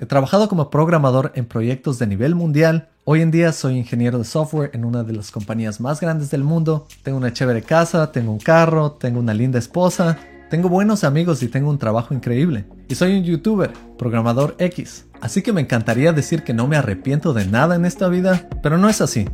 He trabajado como programador en proyectos de nivel mundial. Hoy en día soy ingeniero de software en una de las compañías más grandes del mundo. Tengo una chévere casa, tengo un carro, tengo una linda esposa, tengo buenos amigos y tengo un trabajo increíble. Y soy un youtuber, programador X. Así que me encantaría decir que no me arrepiento de nada en esta vida, pero no es así.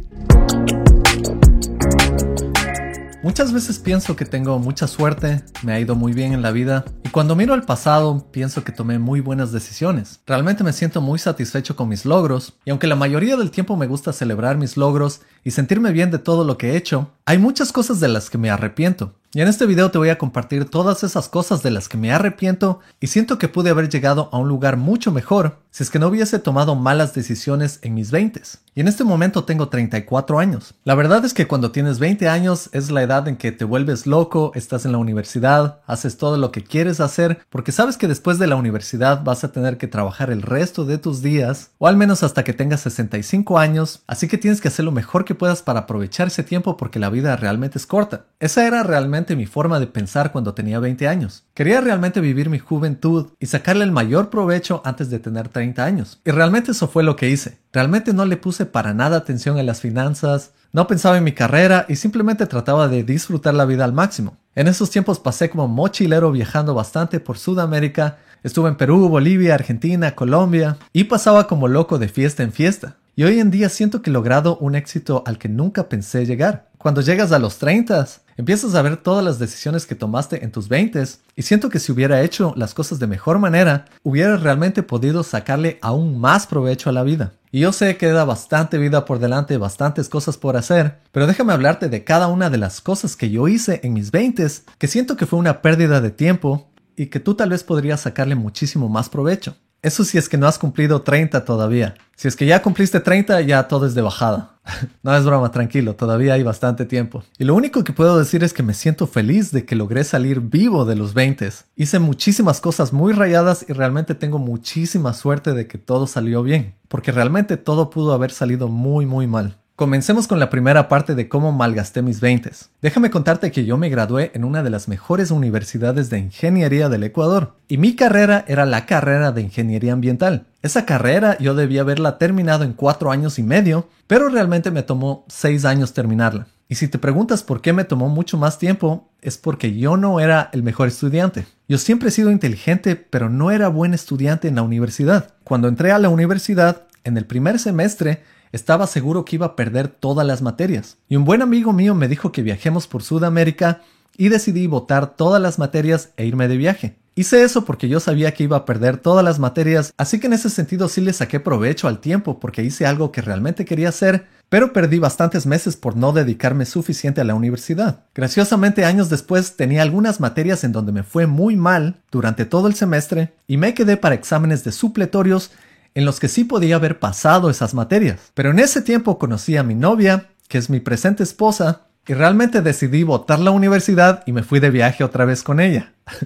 Muchas veces pienso que tengo mucha suerte, me ha ido muy bien en la vida y cuando miro al pasado pienso que tomé muy buenas decisiones. Realmente me siento muy satisfecho con mis logros y aunque la mayoría del tiempo me gusta celebrar mis logros y sentirme bien de todo lo que he hecho, hay muchas cosas de las que me arrepiento. Y en este video te voy a compartir todas esas cosas de las que me arrepiento y siento que pude haber llegado a un lugar mucho mejor si es que no hubiese tomado malas decisiones en mis 20 y en este momento tengo 34 años. La verdad es que cuando tienes 20 años es la edad en que te vuelves loco, estás en la universidad, haces todo lo que quieres hacer, porque sabes que después de la universidad vas a tener que trabajar el resto de tus días, o al menos hasta que tengas 65 años, así que tienes que hacer lo mejor que puedas para aprovechar ese tiempo porque la vida realmente es corta. Esa era realmente mi forma de pensar cuando tenía 20 años. Quería realmente vivir mi juventud y sacarle el mayor provecho antes de tener 30 años. Y realmente eso fue lo que hice. Realmente no le puse para nada atención a las finanzas, no pensaba en mi carrera y simplemente trataba de disfrutar la vida al máximo. En esos tiempos pasé como mochilero viajando bastante por Sudamérica, estuve en Perú, Bolivia, Argentina, Colombia y pasaba como loco de fiesta en fiesta. Y hoy en día siento que he logrado un éxito al que nunca pensé llegar. Cuando llegas a los 30, empiezas a ver todas las decisiones que tomaste en tus 20 y siento que si hubiera hecho las cosas de mejor manera, hubiera realmente podido sacarle aún más provecho a la vida. Y yo sé que queda bastante vida por delante, bastantes cosas por hacer, pero déjame hablarte de cada una de las cosas que yo hice en mis 20 que siento que fue una pérdida de tiempo y que tú tal vez podrías sacarle muchísimo más provecho. Eso si es que no has cumplido 30 todavía. Si es que ya cumpliste 30, ya todo es de bajada. no es broma, tranquilo, todavía hay bastante tiempo. Y lo único que puedo decir es que me siento feliz de que logré salir vivo de los 20. Hice muchísimas cosas muy rayadas y realmente tengo muchísima suerte de que todo salió bien. Porque realmente todo pudo haber salido muy muy mal. Comencemos con la primera parte de cómo malgasté mis 20. Déjame contarte que yo me gradué en una de las mejores universidades de ingeniería del Ecuador y mi carrera era la carrera de ingeniería ambiental. Esa carrera yo debía haberla terminado en cuatro años y medio, pero realmente me tomó seis años terminarla. Y si te preguntas por qué me tomó mucho más tiempo, es porque yo no era el mejor estudiante. Yo siempre he sido inteligente, pero no era buen estudiante en la universidad. Cuando entré a la universidad, en el primer semestre, estaba seguro que iba a perder todas las materias. Y un buen amigo mío me dijo que viajemos por Sudamérica y decidí votar todas las materias e irme de viaje. Hice eso porque yo sabía que iba a perder todas las materias, así que en ese sentido sí le saqué provecho al tiempo porque hice algo que realmente quería hacer, pero perdí bastantes meses por no dedicarme suficiente a la universidad. Graciosamente años después tenía algunas materias en donde me fue muy mal durante todo el semestre y me quedé para exámenes de supletorios en los que sí podía haber pasado esas materias. Pero en ese tiempo conocí a mi novia, que es mi presente esposa, y realmente decidí votar la universidad y me fui de viaje otra vez con ella.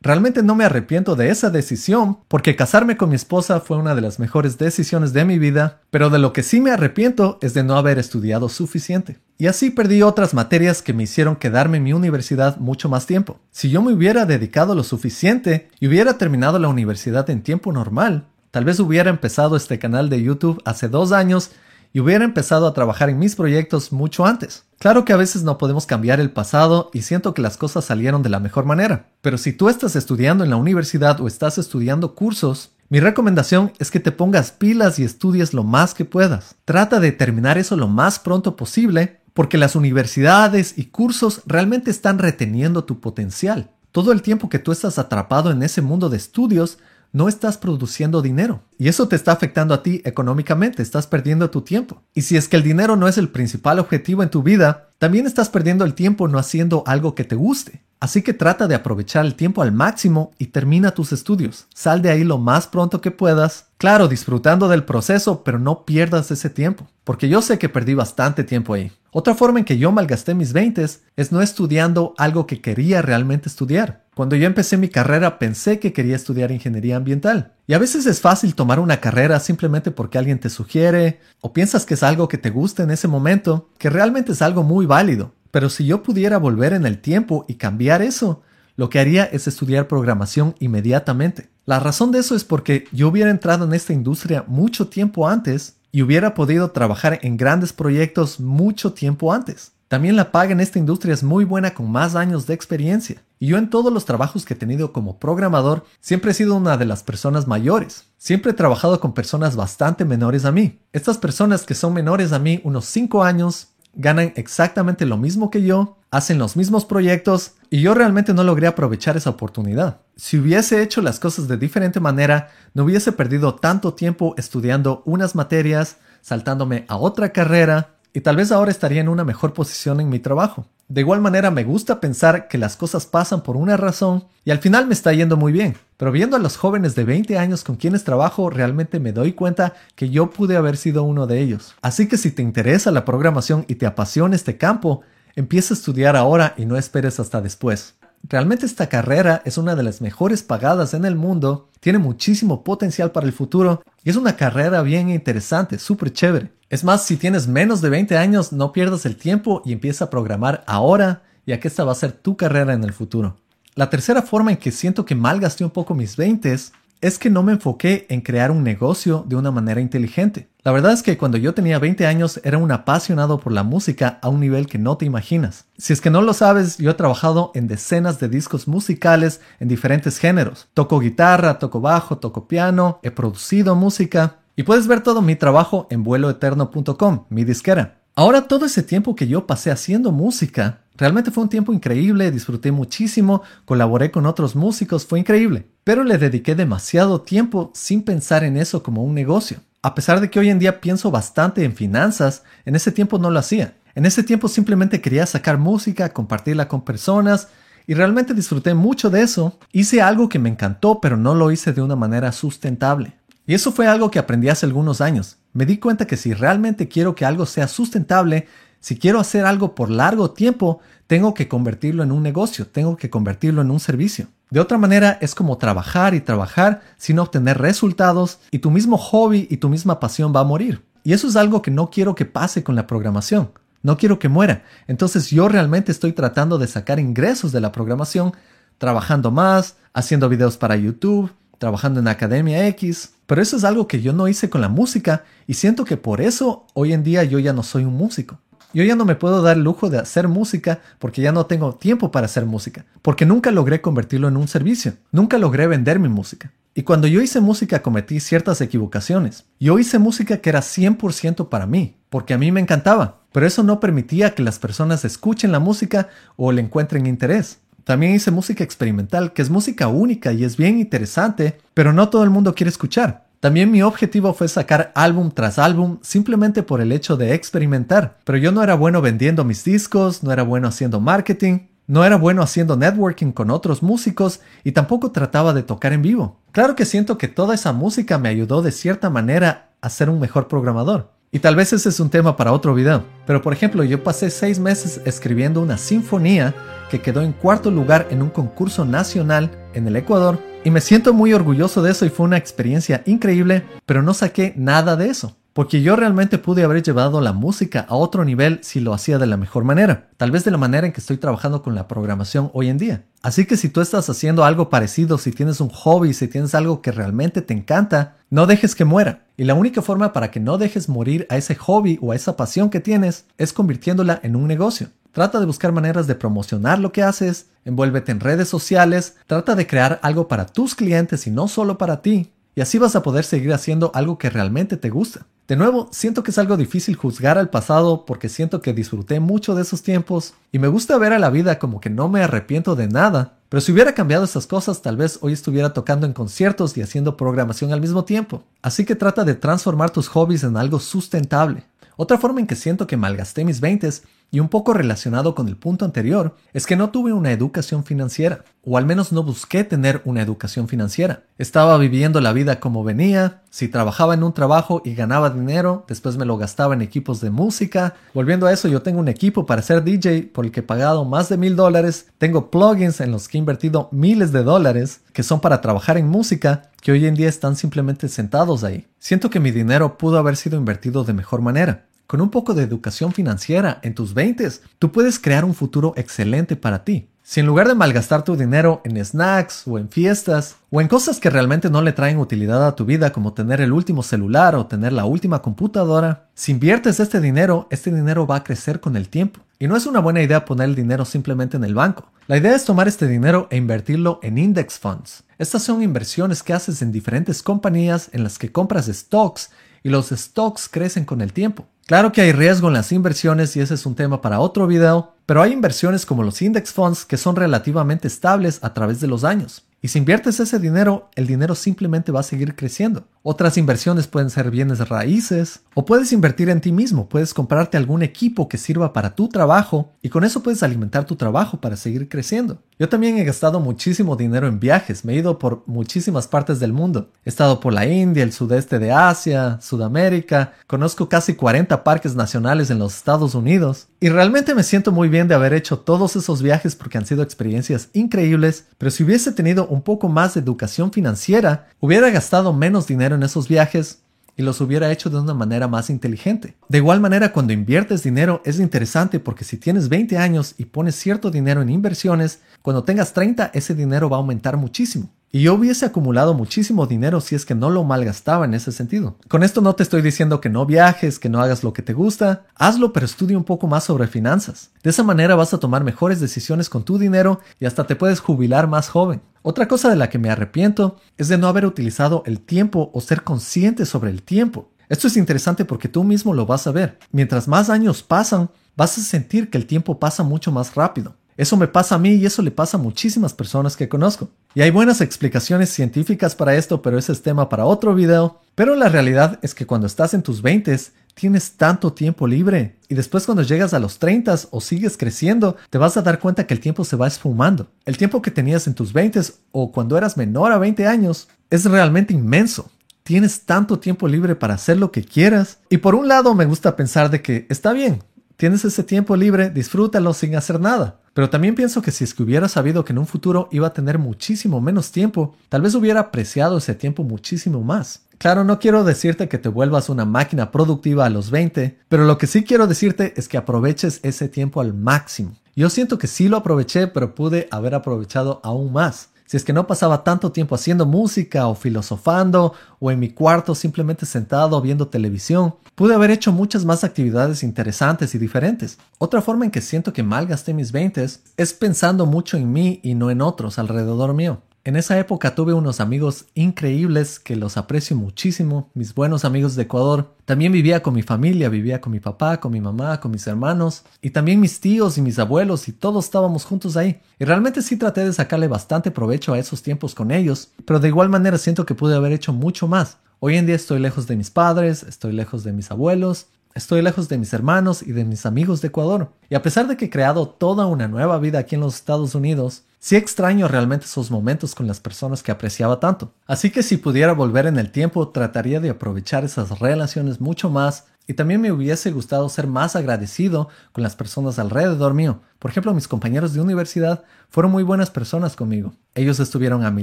Realmente no me arrepiento de esa decisión, porque casarme con mi esposa fue una de las mejores decisiones de mi vida, pero de lo que sí me arrepiento es de no haber estudiado suficiente. Y así perdí otras materias que me hicieron quedarme en mi universidad mucho más tiempo. Si yo me hubiera dedicado lo suficiente y hubiera terminado la universidad en tiempo normal, Tal vez hubiera empezado este canal de YouTube hace dos años y hubiera empezado a trabajar en mis proyectos mucho antes. Claro que a veces no podemos cambiar el pasado y siento que las cosas salieron de la mejor manera, pero si tú estás estudiando en la universidad o estás estudiando cursos, mi recomendación es que te pongas pilas y estudies lo más que puedas. Trata de terminar eso lo más pronto posible porque las universidades y cursos realmente están reteniendo tu potencial. Todo el tiempo que tú estás atrapado en ese mundo de estudios no estás produciendo dinero. Y eso te está afectando a ti económicamente, estás perdiendo tu tiempo. Y si es que el dinero no es el principal objetivo en tu vida, también estás perdiendo el tiempo no haciendo algo que te guste. Así que trata de aprovechar el tiempo al máximo y termina tus estudios. Sal de ahí lo más pronto que puedas. Claro, disfrutando del proceso, pero no pierdas ese tiempo, porque yo sé que perdí bastante tiempo ahí. Otra forma en que yo malgasté mis 20 es no estudiando algo que quería realmente estudiar. Cuando yo empecé mi carrera pensé que quería estudiar ingeniería ambiental. Y a veces es fácil tomar una carrera simplemente porque alguien te sugiere o piensas que es algo que te gusta en ese momento, que realmente es algo muy válido. Pero si yo pudiera volver en el tiempo y cambiar eso, lo que haría es estudiar programación inmediatamente. La razón de eso es porque yo hubiera entrado en esta industria mucho tiempo antes y hubiera podido trabajar en grandes proyectos mucho tiempo antes. También la paga en esta industria es muy buena con más años de experiencia. Y yo en todos los trabajos que he tenido como programador siempre he sido una de las personas mayores. Siempre he trabajado con personas bastante menores a mí. Estas personas que son menores a mí unos 5 años ganan exactamente lo mismo que yo, hacen los mismos proyectos y yo realmente no logré aprovechar esa oportunidad. Si hubiese hecho las cosas de diferente manera, no hubiese perdido tanto tiempo estudiando unas materias, saltándome a otra carrera y tal vez ahora estaría en una mejor posición en mi trabajo. De igual manera me gusta pensar que las cosas pasan por una razón y al final me está yendo muy bien. Pero viendo a los jóvenes de 20 años con quienes trabajo, realmente me doy cuenta que yo pude haber sido uno de ellos. Así que si te interesa la programación y te apasiona este campo, empieza a estudiar ahora y no esperes hasta después. Realmente esta carrera es una de las mejores pagadas en el mundo, tiene muchísimo potencial para el futuro y es una carrera bien interesante, súper chévere. Es más, si tienes menos de 20 años, no pierdas el tiempo y empieza a programar ahora, ya que esta va a ser tu carrera en el futuro. La tercera forma en que siento que malgasté un poco mis 20 es que no me enfoqué en crear un negocio de una manera inteligente. La verdad es que cuando yo tenía 20 años era un apasionado por la música a un nivel que no te imaginas. Si es que no lo sabes, yo he trabajado en decenas de discos musicales en diferentes géneros. Toco guitarra, toco bajo, toco piano, he producido música y puedes ver todo mi trabajo en vueloeterno.com, mi disquera. Ahora todo ese tiempo que yo pasé haciendo música, realmente fue un tiempo increíble, disfruté muchísimo, colaboré con otros músicos, fue increíble. Pero le dediqué demasiado tiempo sin pensar en eso como un negocio. A pesar de que hoy en día pienso bastante en finanzas, en ese tiempo no lo hacía. En ese tiempo simplemente quería sacar música, compartirla con personas y realmente disfruté mucho de eso. Hice algo que me encantó, pero no lo hice de una manera sustentable. Y eso fue algo que aprendí hace algunos años. Me di cuenta que si realmente quiero que algo sea sustentable, si quiero hacer algo por largo tiempo, tengo que convertirlo en un negocio, tengo que convertirlo en un servicio. De otra manera, es como trabajar y trabajar sin obtener resultados y tu mismo hobby y tu misma pasión va a morir. Y eso es algo que no quiero que pase con la programación. No quiero que muera. Entonces yo realmente estoy tratando de sacar ingresos de la programación, trabajando más, haciendo videos para YouTube, trabajando en Academia X, pero eso es algo que yo no hice con la música y siento que por eso hoy en día yo ya no soy un músico. Yo ya no me puedo dar el lujo de hacer música porque ya no tengo tiempo para hacer música, porque nunca logré convertirlo en un servicio, nunca logré vender mi música. Y cuando yo hice música cometí ciertas equivocaciones. Yo hice música que era 100% para mí, porque a mí me encantaba, pero eso no permitía que las personas escuchen la música o le encuentren interés. También hice música experimental, que es música única y es bien interesante, pero no todo el mundo quiere escuchar. También mi objetivo fue sacar álbum tras álbum simplemente por el hecho de experimentar, pero yo no era bueno vendiendo mis discos, no era bueno haciendo marketing, no era bueno haciendo networking con otros músicos y tampoco trataba de tocar en vivo. Claro que siento que toda esa música me ayudó de cierta manera a ser un mejor programador. Y tal vez ese es un tema para otro video. Pero por ejemplo, yo pasé seis meses escribiendo una sinfonía que quedó en cuarto lugar en un concurso nacional en el Ecuador. Y me siento muy orgulloso de eso y fue una experiencia increíble, pero no saqué nada de eso. Porque yo realmente pude haber llevado la música a otro nivel si lo hacía de la mejor manera. Tal vez de la manera en que estoy trabajando con la programación hoy en día. Así que si tú estás haciendo algo parecido, si tienes un hobby, si tienes algo que realmente te encanta, no dejes que muera. Y la única forma para que no dejes morir a ese hobby o a esa pasión que tienes es convirtiéndola en un negocio. Trata de buscar maneras de promocionar lo que haces, envuélvete en redes sociales, trata de crear algo para tus clientes y no solo para ti. Y así vas a poder seguir haciendo algo que realmente te gusta. De nuevo, siento que es algo difícil juzgar al pasado porque siento que disfruté mucho de esos tiempos y me gusta ver a la vida como que no me arrepiento de nada, pero si hubiera cambiado esas cosas, tal vez hoy estuviera tocando en conciertos y haciendo programación al mismo tiempo. Así que trata de transformar tus hobbies en algo sustentable. Otra forma en que siento que malgasté mis 20 y un poco relacionado con el punto anterior, es que no tuve una educación financiera, o al menos no busqué tener una educación financiera. Estaba viviendo la vida como venía, si trabajaba en un trabajo y ganaba dinero, después me lo gastaba en equipos de música. Volviendo a eso, yo tengo un equipo para ser DJ por el que he pagado más de mil dólares, tengo plugins en los que he invertido miles de dólares, que son para trabajar en música, que hoy en día están simplemente sentados ahí. Siento que mi dinero pudo haber sido invertido de mejor manera. Con un poco de educación financiera en tus 20, tú puedes crear un futuro excelente para ti. Si en lugar de malgastar tu dinero en snacks o en fiestas o en cosas que realmente no le traen utilidad a tu vida como tener el último celular o tener la última computadora, si inviertes este dinero, este dinero va a crecer con el tiempo. Y no es una buena idea poner el dinero simplemente en el banco. La idea es tomar este dinero e invertirlo en index funds. Estas son inversiones que haces en diferentes compañías en las que compras stocks y los stocks crecen con el tiempo. Claro que hay riesgo en las inversiones y ese es un tema para otro video, pero hay inversiones como los index funds que son relativamente estables a través de los años. Y si inviertes ese dinero, el dinero simplemente va a seguir creciendo. Otras inversiones pueden ser bienes raíces o puedes invertir en ti mismo, puedes comprarte algún equipo que sirva para tu trabajo y con eso puedes alimentar tu trabajo para seguir creciendo. Yo también he gastado muchísimo dinero en viajes, me he ido por muchísimas partes del mundo. He estado por la India, el sudeste de Asia, Sudamérica, conozco casi 40 parques nacionales en los Estados Unidos y realmente me siento muy bien de haber hecho todos esos viajes porque han sido experiencias increíbles, pero si hubiese tenido un poco más de educación financiera, hubiera gastado menos dinero en esos viajes y los hubiera hecho de una manera más inteligente. De igual manera, cuando inviertes dinero es interesante porque si tienes 20 años y pones cierto dinero en inversiones, cuando tengas 30 ese dinero va a aumentar muchísimo. Y yo hubiese acumulado muchísimo dinero si es que no lo malgastaba en ese sentido. Con esto no te estoy diciendo que no viajes, que no hagas lo que te gusta. Hazlo, pero estudia un poco más sobre finanzas. De esa manera vas a tomar mejores decisiones con tu dinero y hasta te puedes jubilar más joven. Otra cosa de la que me arrepiento es de no haber utilizado el tiempo o ser consciente sobre el tiempo. Esto es interesante porque tú mismo lo vas a ver. Mientras más años pasan, vas a sentir que el tiempo pasa mucho más rápido. Eso me pasa a mí y eso le pasa a muchísimas personas que conozco. Y hay buenas explicaciones científicas para esto, pero ese es tema para otro video. Pero la realidad es que cuando estás en tus 20 tienes tanto tiempo libre y después cuando llegas a los 30 o sigues creciendo, te vas a dar cuenta que el tiempo se va esfumando. El tiempo que tenías en tus 20 o cuando eras menor a 20 años es realmente inmenso. Tienes tanto tiempo libre para hacer lo que quieras. Y por un lado me gusta pensar de que está bien, tienes ese tiempo libre, disfrútalo sin hacer nada. Pero también pienso que si es que hubiera sabido que en un futuro iba a tener muchísimo menos tiempo, tal vez hubiera apreciado ese tiempo muchísimo más. Claro, no quiero decirte que te vuelvas una máquina productiva a los 20, pero lo que sí quiero decirte es que aproveches ese tiempo al máximo. Yo siento que sí lo aproveché, pero pude haber aprovechado aún más si es que no pasaba tanto tiempo haciendo música o filosofando o en mi cuarto simplemente sentado viendo televisión, pude haber hecho muchas más actividades interesantes y diferentes. Otra forma en que siento que malgasté mis 20 es pensando mucho en mí y no en otros alrededor mío. En esa época tuve unos amigos increíbles que los aprecio muchísimo, mis buenos amigos de Ecuador. También vivía con mi familia, vivía con mi papá, con mi mamá, con mis hermanos y también mis tíos y mis abuelos y todos estábamos juntos ahí. Y realmente sí traté de sacarle bastante provecho a esos tiempos con ellos, pero de igual manera siento que pude haber hecho mucho más. Hoy en día estoy lejos de mis padres, estoy lejos de mis abuelos, Estoy lejos de mis hermanos y de mis amigos de Ecuador. Y a pesar de que he creado toda una nueva vida aquí en los Estados Unidos, sí extraño realmente esos momentos con las personas que apreciaba tanto. Así que si pudiera volver en el tiempo, trataría de aprovechar esas relaciones mucho más y también me hubiese gustado ser más agradecido con las personas alrededor mío. Por ejemplo, mis compañeros de universidad fueron muy buenas personas conmigo. Ellos estuvieron a mi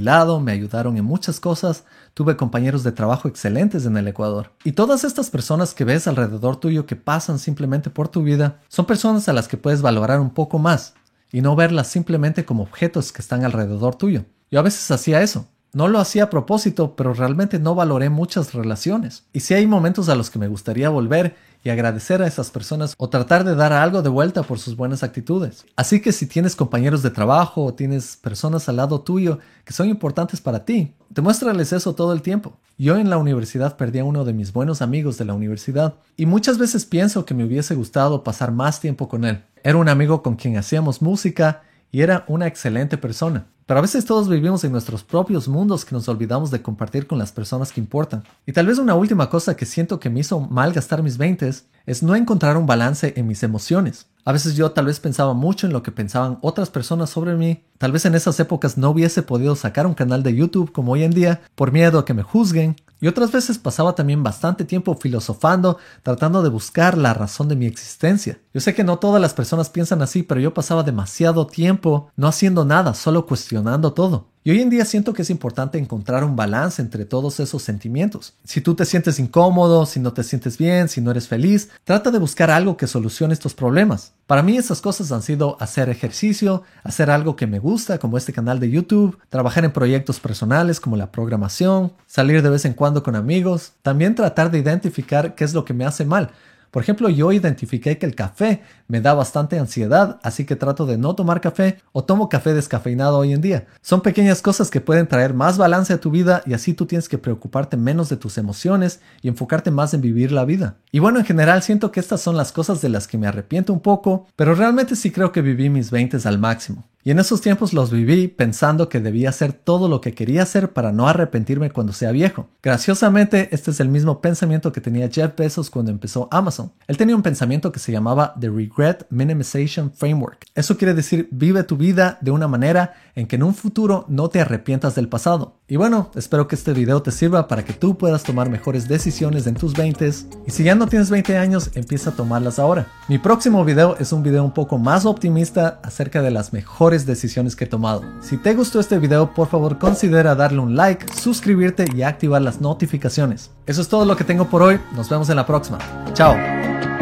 lado, me ayudaron en muchas cosas, tuve compañeros de trabajo excelentes en el Ecuador. Y todas estas personas que ves alrededor tuyo que pasan simplemente por tu vida, son personas a las que puedes valorar un poco más y no verlas simplemente como objetos que están alrededor tuyo. Yo a veces hacía eso. No lo hacía a propósito, pero realmente no valoré muchas relaciones. Y si hay momentos a los que me gustaría volver y agradecer a esas personas o tratar de dar algo de vuelta por sus buenas actitudes. Así que si tienes compañeros de trabajo o tienes personas al lado tuyo que son importantes para ti, demuéstrales eso todo el tiempo. Yo en la universidad perdí a uno de mis buenos amigos de la universidad y muchas veces pienso que me hubiese gustado pasar más tiempo con él. Era un amigo con quien hacíamos música y era una excelente persona. Pero a veces todos vivimos en nuestros propios mundos que nos olvidamos de compartir con las personas que importan. Y tal vez una última cosa que siento que me hizo mal gastar mis 20 es no encontrar un balance en mis emociones. A veces yo tal vez pensaba mucho en lo que pensaban otras personas sobre mí. Tal vez en esas épocas no hubiese podido sacar un canal de YouTube como hoy en día por miedo a que me juzguen. Y otras veces pasaba también bastante tiempo filosofando, tratando de buscar la razón de mi existencia. Yo sé que no todas las personas piensan así, pero yo pasaba demasiado tiempo no haciendo nada, solo cuestionando todo. Y hoy en día siento que es importante encontrar un balance entre todos esos sentimientos. Si tú te sientes incómodo, si no te sientes bien, si no eres feliz, trata de buscar algo que solucione estos problemas. Para mí esas cosas han sido hacer ejercicio, hacer algo que me gusta, como este canal de YouTube, trabajar en proyectos personales como la programación, salir de vez en cuando con amigos, también tratar de identificar qué es lo que me hace mal. Por ejemplo, yo identifiqué que el café me da bastante ansiedad, así que trato de no tomar café o tomo café descafeinado hoy en día. Son pequeñas cosas que pueden traer más balance a tu vida y así tú tienes que preocuparte menos de tus emociones y enfocarte más en vivir la vida. Y bueno, en general siento que estas son las cosas de las que me arrepiento un poco, pero realmente sí creo que viví mis 20 al máximo. Y en esos tiempos los viví pensando que debía hacer todo lo que quería hacer para no arrepentirme cuando sea viejo. Graciosamente, este es el mismo pensamiento que tenía Jeff Bezos cuando empezó Amazon. Él tenía un pensamiento que se llamaba The Regret Minimization Framework. Eso quiere decir vive tu vida de una manera en que en un futuro no te arrepientas del pasado. Y bueno, espero que este video te sirva para que tú puedas tomar mejores decisiones en tus 20 y si ya no tienes 20 años, empieza a tomarlas ahora. Mi próximo video es un video un poco más optimista acerca de las decisiones que he tomado. Si te gustó este video, por favor considera darle un like, suscribirte y activar las notificaciones. Eso es todo lo que tengo por hoy, nos vemos en la próxima. Chao.